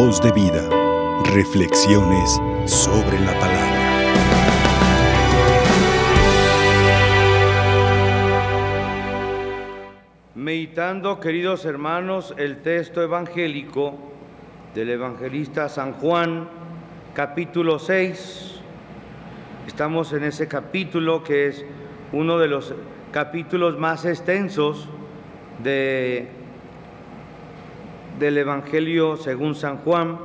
Voz de vida. Reflexiones sobre la palabra. Meditando, queridos hermanos, el texto evangélico del evangelista San Juan, capítulo 6. Estamos en ese capítulo que es uno de los capítulos más extensos de del Evangelio según San Juan.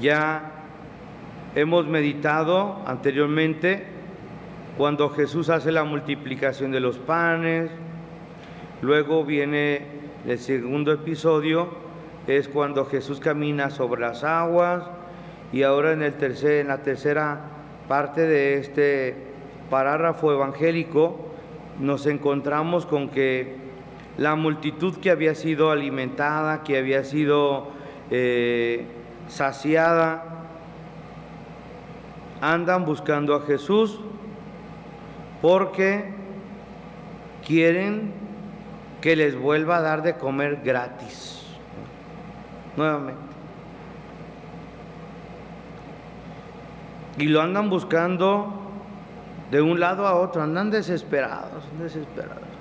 Ya hemos meditado anteriormente cuando Jesús hace la multiplicación de los panes, luego viene el segundo episodio, es cuando Jesús camina sobre las aguas y ahora en, el tercer, en la tercera parte de este parágrafo evangélico nos encontramos con que la multitud que había sido alimentada, que había sido eh, saciada, andan buscando a Jesús porque quieren que les vuelva a dar de comer gratis. Nuevamente. Y lo andan buscando de un lado a otro, andan desesperados, desesperados.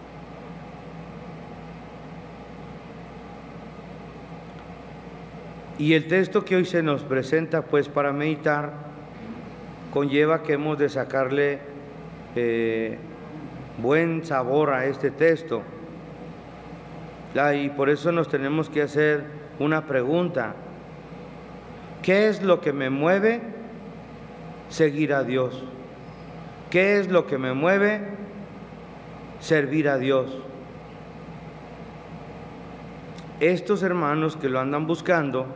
Y el texto que hoy se nos presenta, pues para meditar, conlleva que hemos de sacarle eh, buen sabor a este texto. y por eso nos tenemos que hacer una pregunta. ¿Qué es lo que me mueve seguir a Dios? ¿Qué es lo que me mueve servir a Dios? Estos hermanos que lo andan buscando,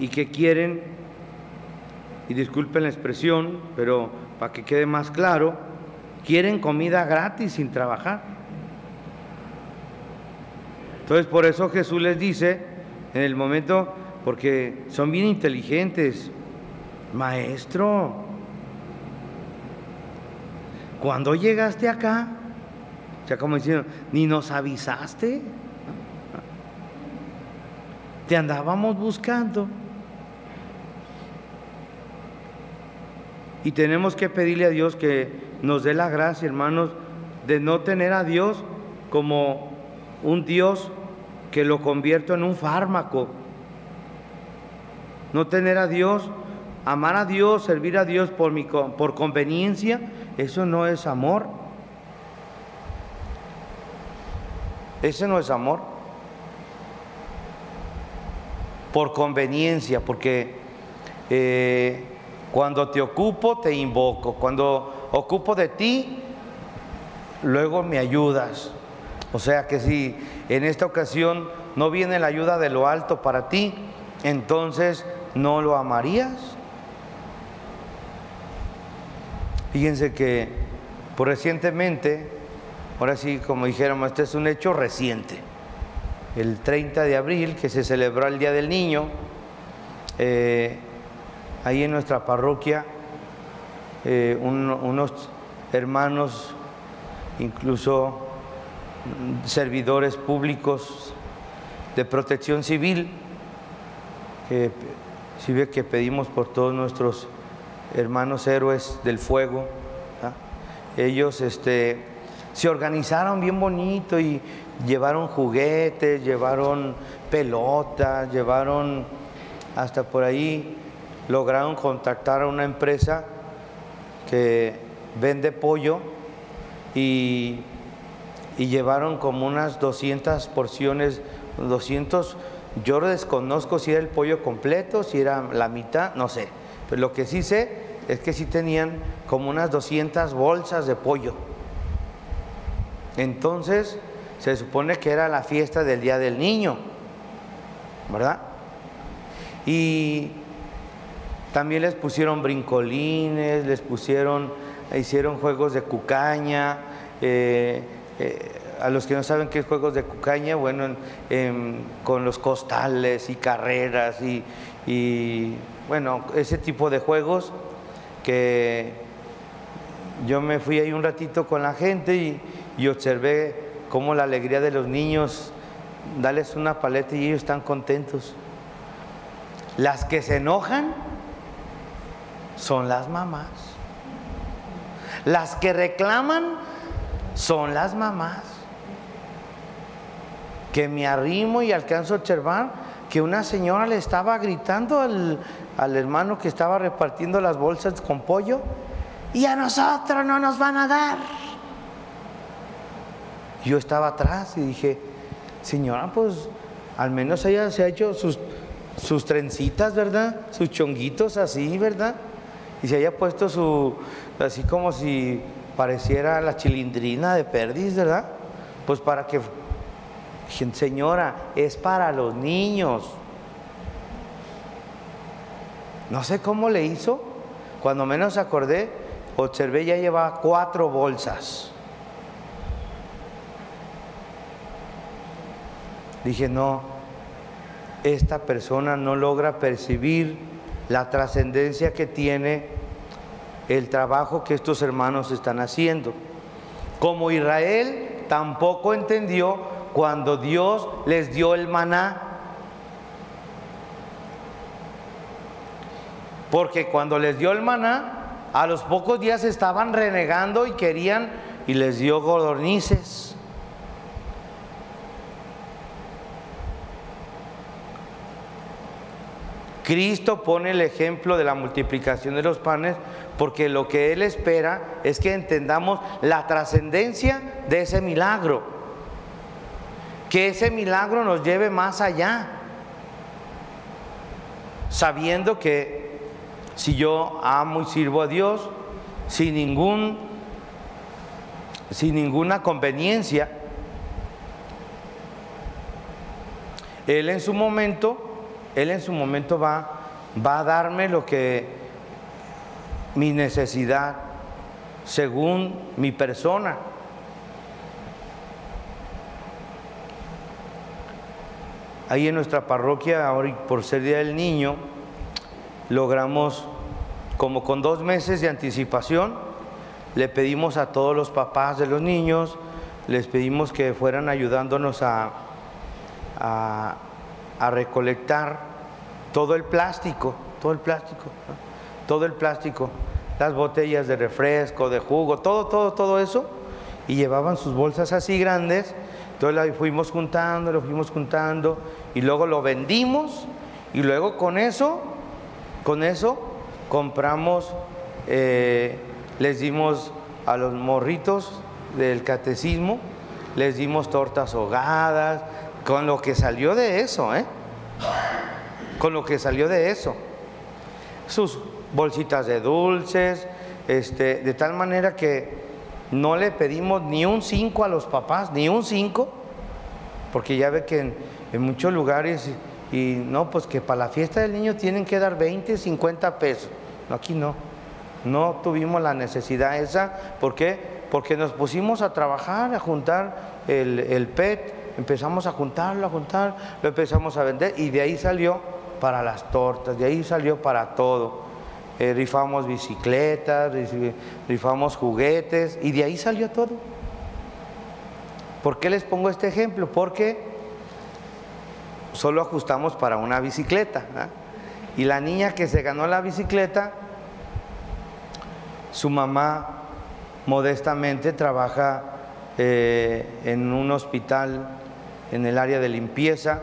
y que quieren, y disculpen la expresión, pero para que quede más claro, quieren comida gratis sin trabajar. Entonces por eso Jesús les dice en el momento, porque son bien inteligentes, maestro, cuando llegaste acá, ya como diciendo, ni nos avisaste, te andábamos buscando. Y tenemos que pedirle a Dios que nos dé la gracia, hermanos, de no tener a Dios como un Dios que lo convierto en un fármaco. No tener a Dios, amar a Dios, servir a Dios por, mi, por conveniencia, eso no es amor. Ese no es amor. Por conveniencia, porque eh, cuando te ocupo, te invoco. Cuando ocupo de ti, luego me ayudas. O sea que si en esta ocasión no viene la ayuda de lo alto para ti, entonces no lo amarías. Fíjense que por recientemente, ahora sí, como dijéramos, este es un hecho reciente. El 30 de abril, que se celebró el Día del Niño, eh, ahí en nuestra parroquia eh, unos hermanos, incluso servidores públicos de protección civil, que si ve que pedimos por todos nuestros hermanos héroes del fuego, ellos este, se organizaron bien bonito y llevaron juguetes, llevaron pelotas, llevaron hasta por ahí lograron contactar a una empresa que vende pollo y, llevaron como unas 200 porciones, 200, yo desconozco si era el pollo completo, si era la mitad, no sé, pero lo que sí sé es que sí tenían como unas 200 bolsas de pollo. Entonces, se supone que era la fiesta del Día del Niño, ¿verdad? Y también les pusieron brincolines, les pusieron, hicieron juegos de cucaña. Eh, eh, a los que no saben qué es juegos de cucaña, bueno, con los costales y carreras y, bueno, ese tipo de juegos que yo me fui ahí un ratito con la gente y, y observé cómo la alegría de los niños, darles una paleta y ellos están contentos Las que se enojan son las mamás. Las que reclaman son las mamás. Que me arrimo y alcanzo a observar que una señora le estaba gritando al, al hermano que estaba repartiendo las bolsas con pollo y a nosotros no nos van a dar. Yo estaba atrás y dije, señora, pues al menos ella se ha hecho sus, sus trencitas, ¿verdad? Sus chonguitos así, ¿verdad? Y se haya puesto su, así como si pareciera la chilindrina de perdiz, ¿verdad? Pues para que, señora, es para los niños. No sé cómo le hizo, cuando menos acordé, observé ya llevaba cuatro bolsas. Dije, no, esta persona no logra percibir la trascendencia que tiene el trabajo que estos hermanos están haciendo. Como Israel tampoco entendió cuando Dios les dio el maná. Porque cuando les dio el maná, a los pocos días estaban renegando y querían y les dio godornices. Cristo pone el ejemplo de la multiplicación de los panes porque lo que Él espera es que entendamos la trascendencia de ese milagro, que ese milagro nos lleve más allá, sabiendo que si yo amo y sirvo a Dios sin ningún sin ninguna conveniencia, Él en su momento él en su momento va, va a darme lo que mi necesidad, según mi persona. Ahí en nuestra parroquia, ahora por ser Día del Niño, logramos, como con dos meses de anticipación, le pedimos a todos los papás de los niños, les pedimos que fueran ayudándonos a, a a recolectar todo el plástico, todo el plástico, todo el plástico, las botellas de refresco, de jugo, todo, todo, todo eso, y llevaban sus bolsas así grandes, entonces fuimos juntando, lo fuimos juntando, y luego lo vendimos, y luego con eso, con eso compramos, eh, les dimos a los morritos del catecismo, les dimos tortas ahogadas, con lo que salió de eso, ¿eh? Con lo que salió de eso. Sus bolsitas de dulces, este, de tal manera que no le pedimos ni un 5 a los papás, ni un 5, porque ya ve que en, muchos lugares, y, no, pues que para la fiesta del niño tienen que dar 20, 50 pesos. No, aquí no. No tuvimos la necesidad esa. ¿Por qué? Porque nos pusimos a trabajar, a juntar el, el PET, Empezamos a juntarlo, a juntar, lo empezamos a vender y de ahí salió para las tortas, de ahí salió para todo. Eh, rifamos bicicletas, rifamos juguetes y de ahí salió todo. ¿Por qué les pongo este ejemplo? Porque solo ajustamos para una bicicleta. Y la niña que se ganó la bicicleta, su mamá modestamente trabaja eh, en un hospital en el área de limpieza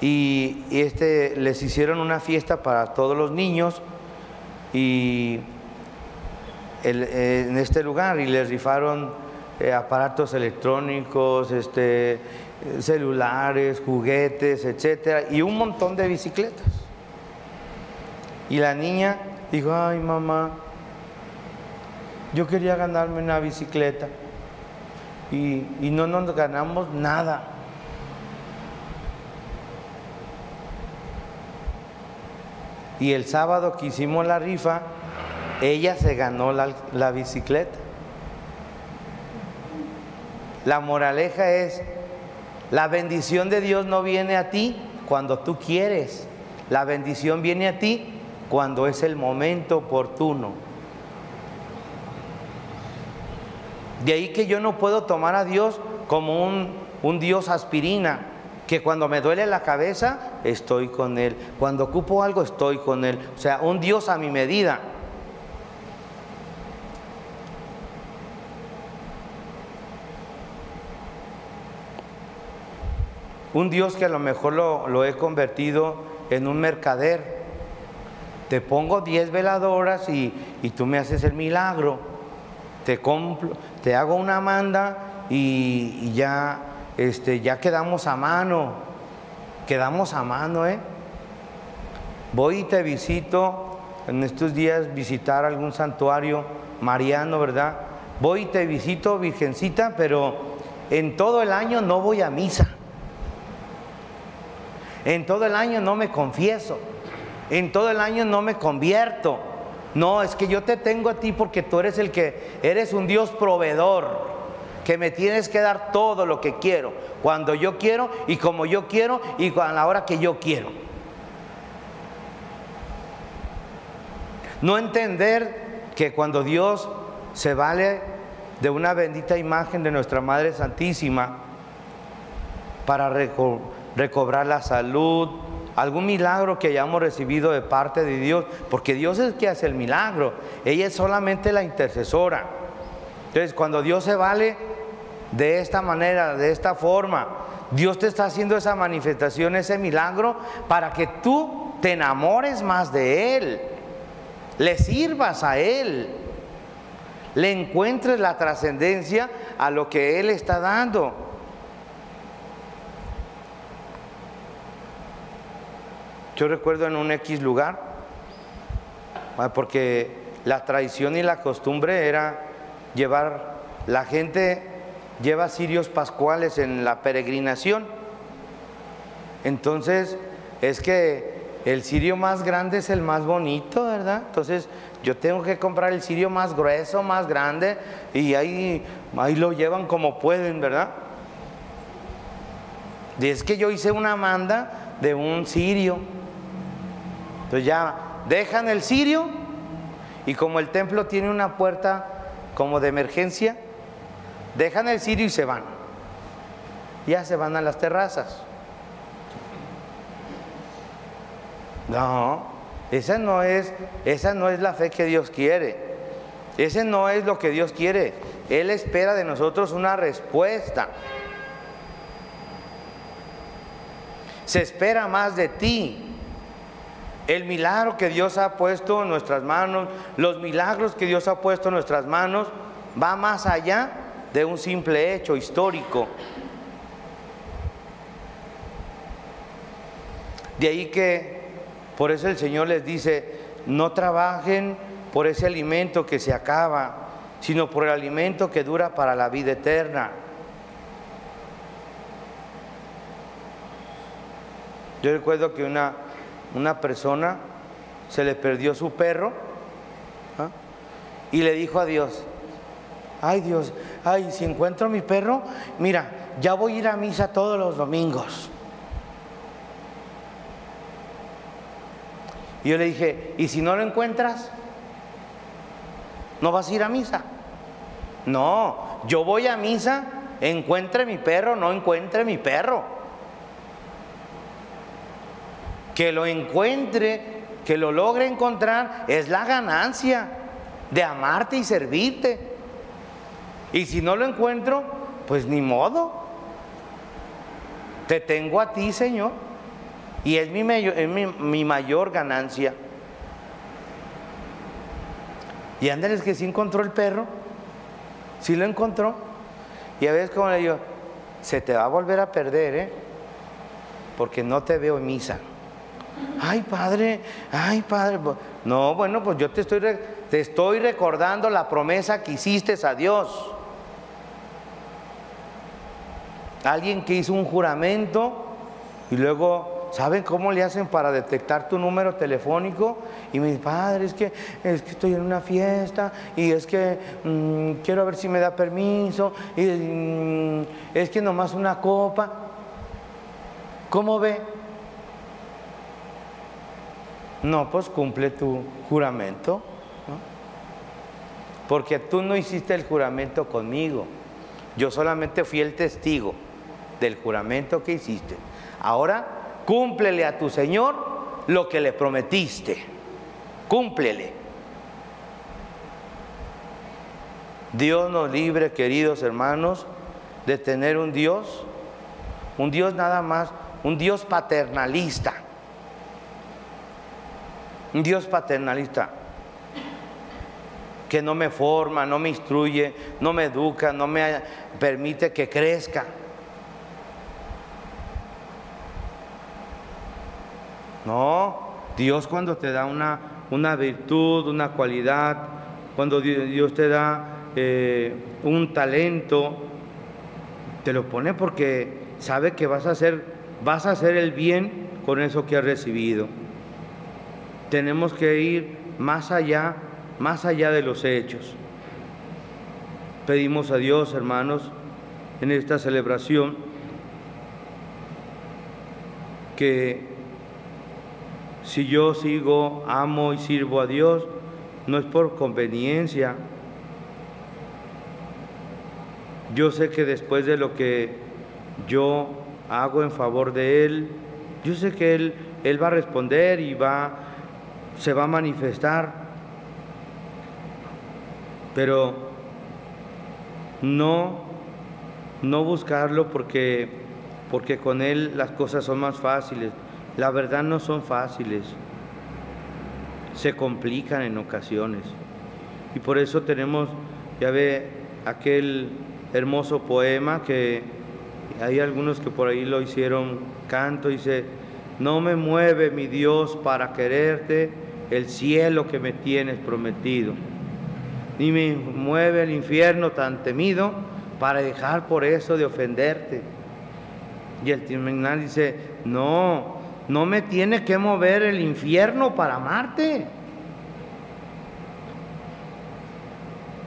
y, este, les hicieron una fiesta para todos los niños y en este lugar y les rifaron eh, aparatos electrónicos, este, celulares, juguetes, etcétera, y un montón de bicicletas. Y la niña dijo, ay mamá, yo quería ganarme una bicicleta y, no nos ganamos nada. Y el sábado que hicimos la rifa, ella se ganó la, la, bicicleta. La moraleja es, la bendición de Dios no viene a ti cuando tú quieres, la bendición viene a ti cuando es el momento oportuno. De ahí que yo no puedo tomar a Dios como un, Dios aspirina, que cuando me duele la cabeza, estoy con Él. Cuando ocupo algo, estoy con Él. O sea, un Dios a mi medida. Un Dios que a lo mejor lo, he convertido en un mercader. Te pongo 10 veladoras y, tú me haces el milagro. Te, compro, te hago una manda y, ya este, ya quedamos a mano, quedamos a mano, ¿eh? Voy y te visito en estos días, visitar algún santuario mariano, ¿verdad? Voy y te visito, Virgencita, pero en todo el año no voy a misa. En todo el año no me confieso. En todo el año no me convierto. No, es que yo te tengo a ti porque tú eres el que eres un Dios proveedor que me tienes que dar todo lo que quiero, cuando yo quiero y como yo quiero y a la hora que yo quiero. No entender que cuando Dios se vale de una bendita imagen de nuestra Madre Santísima para recobrar la salud, algún milagro que hayamos recibido de parte de Dios, porque Dios es el que hace el milagro, ella es solamente la intercesora. Entonces, cuando Dios se vale de esta manera, de esta forma. Dios te está haciendo esa manifestación, ese milagro, para que tú te enamores más de Él, le sirvas a Él, le encuentres la trascendencia a lo que Él está dando. Yo recuerdo en un X lugar, ah, porque la tradición y la costumbre era llevar la gente lleva cirios pascuales en la peregrinación. Entonces, es que el cirio más grande es el más bonito, ¿verdad? Entonces, yo tengo que comprar el cirio más grueso, más grande, y ahí, ahí lo llevan como pueden, ¿verdad? Y es que yo hice una manda de un cirio. Entonces ya dejan el cirio y como el templo tiene una puerta como de emergencia, Dejan el cirio y se van. Ya se van a las terrazas. No, esa no es, esa no es la fe que Dios quiere. Ese no es lo que Dios quiere. Él espera de nosotros una respuesta. Se espera más de ti. El milagro que Dios ha puesto en nuestras manos, los milagros que Dios ha puesto en nuestras manos, va más allá de un simple hecho histórico. De ahí que por eso el Señor les dice, no trabajen por ese alimento que se acaba, sino por el alimento que dura para la vida eterna. Yo recuerdo que una, una persona se le perdió su perro ¿ah? y le dijo a Dios, ay Dios, ay, si encuentro mi perro, mira, ya voy a ir a misa todos los domingos. Y yo le dije, ¿y si no lo encuentras? ¿No vas a ir a misa? No, yo voy a misa, encuentre mi perro, no encuentre mi perro. Que lo encuentre, que lo logre encontrar, es la ganancia de amarte y servirte. Y si no lo encuentro, pues ni modo. Te tengo a ti, Señor. Y es mi, mayor ganancia. Y Andrés que sí encontró el perro. Sí lo encontró. Y a veces como le digo, se te va a volver a perder, ¿eh? Porque no te veo en misa. Ay, padre, ay, padre. No, bueno, pues yo te estoy, te estoy recordando la promesa que hiciste a Dios. Alguien que hizo un juramento y luego, ¿saben cómo le hacen para detectar tu número telefónico? Y me dice, padre, es que, es que estoy en una fiesta y es que mm, quiero ver si me da permiso y mm, es que nomás una copa. ¿Cómo ve? No, pues cumple tu juramento. Porque tú no hiciste el juramento conmigo. Yo solamente fui el testigo del juramento que hiciste. Ahora, cúmplele a tu Señor lo que le prometiste. Cúmplele. Dios nos libre, queridos hermanos, de tener un Dios, un Dios nada más, un Dios paternalista. Dios paternalista que no me forma, no me instruye, no me educa, no me permite que crezca. No, Dios cuando te da una, una virtud, una cualidad, cuando Dios te da eh, un talento, te lo pone porque sabe que vas a hacer, vas a hacer el bien con eso que has recibido. Tenemos que ir más allá, más allá de los hechos. Pedimos a Dios, hermanos, en esta celebración, que si yo sigo, amo y sirvo a Dios, no es por conveniencia. Yo sé que después de lo que yo hago en favor de Él, yo sé que Él, él va a responder y va, se va a manifestar. Pero no, no buscarlo porque, porque con Él las cosas son más fáciles. La verdad no son fáciles, se complican en ocasiones. Y por eso tenemos, ya ve, aquel hermoso poema que hay algunos que por ahí lo hicieron canto, dice, no me mueve mi Dios para quererte el cielo que me tienes prometido, ni me mueve el infierno tan temido para dejar por eso de ofenderte. Y el terminal dice, no, no me tiene que mover el infierno para amarte.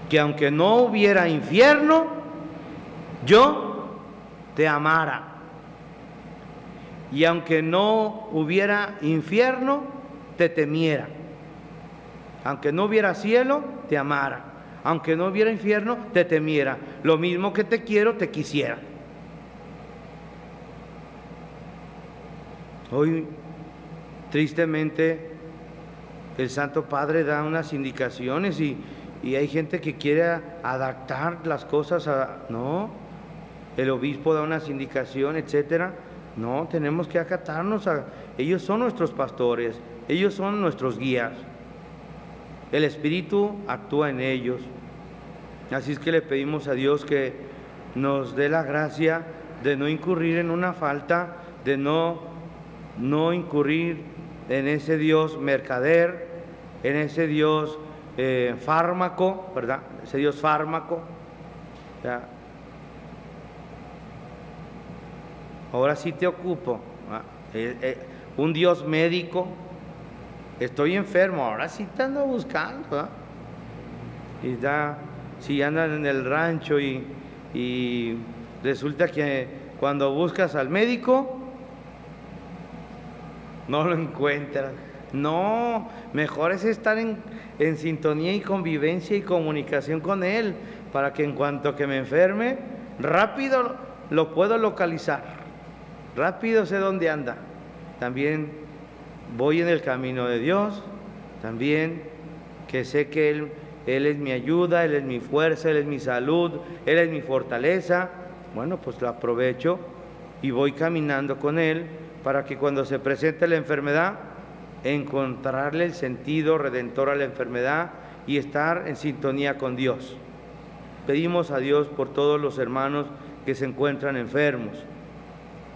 Que aunque no hubiera infierno, yo te amara. Y aunque no hubiera infierno, te temiera. Aunque no hubiera cielo, te amara. Aunque no hubiera infierno, te temiera. Lo mismo que te quiero, te quisiera. Hoy, tristemente, el Santo Padre da unas indicaciones y, hay gente que quiere adaptar las cosas a... No, el obispo da unas indicaciones, etcétera. No, tenemos que acatarnos a... Ellos son nuestros pastores, ellos son nuestros guías. El Espíritu actúa en ellos. Así es que le pedimos a Dios que nos dé la gracia de no incurrir en una falta, de no no incurrir en ese Dios mercader, en ese Dios eh, fármaco, ¿verdad? Ese Dios fármaco. Ahora sí te ocupo. Eh, eh, un Dios médico. Estoy enfermo, ahora sí te ando buscando. Y da, si andan en el rancho y, resulta que cuando buscas al médico, no lo encuentras. No, mejor es estar en, sintonía y convivencia y comunicación con Él para que en cuanto que me enferme, rápido lo puedo localizar, rápido sé dónde anda. También voy en el camino de Dios, también que sé que Él, Él es mi ayuda, Él es mi fuerza, Él es mi salud, Él es mi fortaleza. Bueno, pues lo aprovecho y voy caminando con Él para que cuando se presente la enfermedad, encontrarle el sentido redentor a la enfermedad y estar en sintonía con Dios. Pedimos a Dios por todos los hermanos que se encuentran enfermos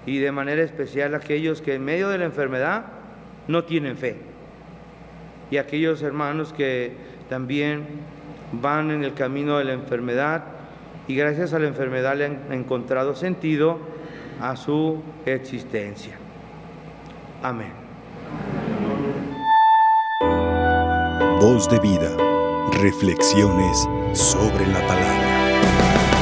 y de manera especial aquellos que en medio de la enfermedad no tienen fe y aquellos hermanos que también van en el camino de la enfermedad y gracias a la enfermedad le han encontrado sentido a su existencia. Amén. Voz de vida. Reflexiones sobre la palabra.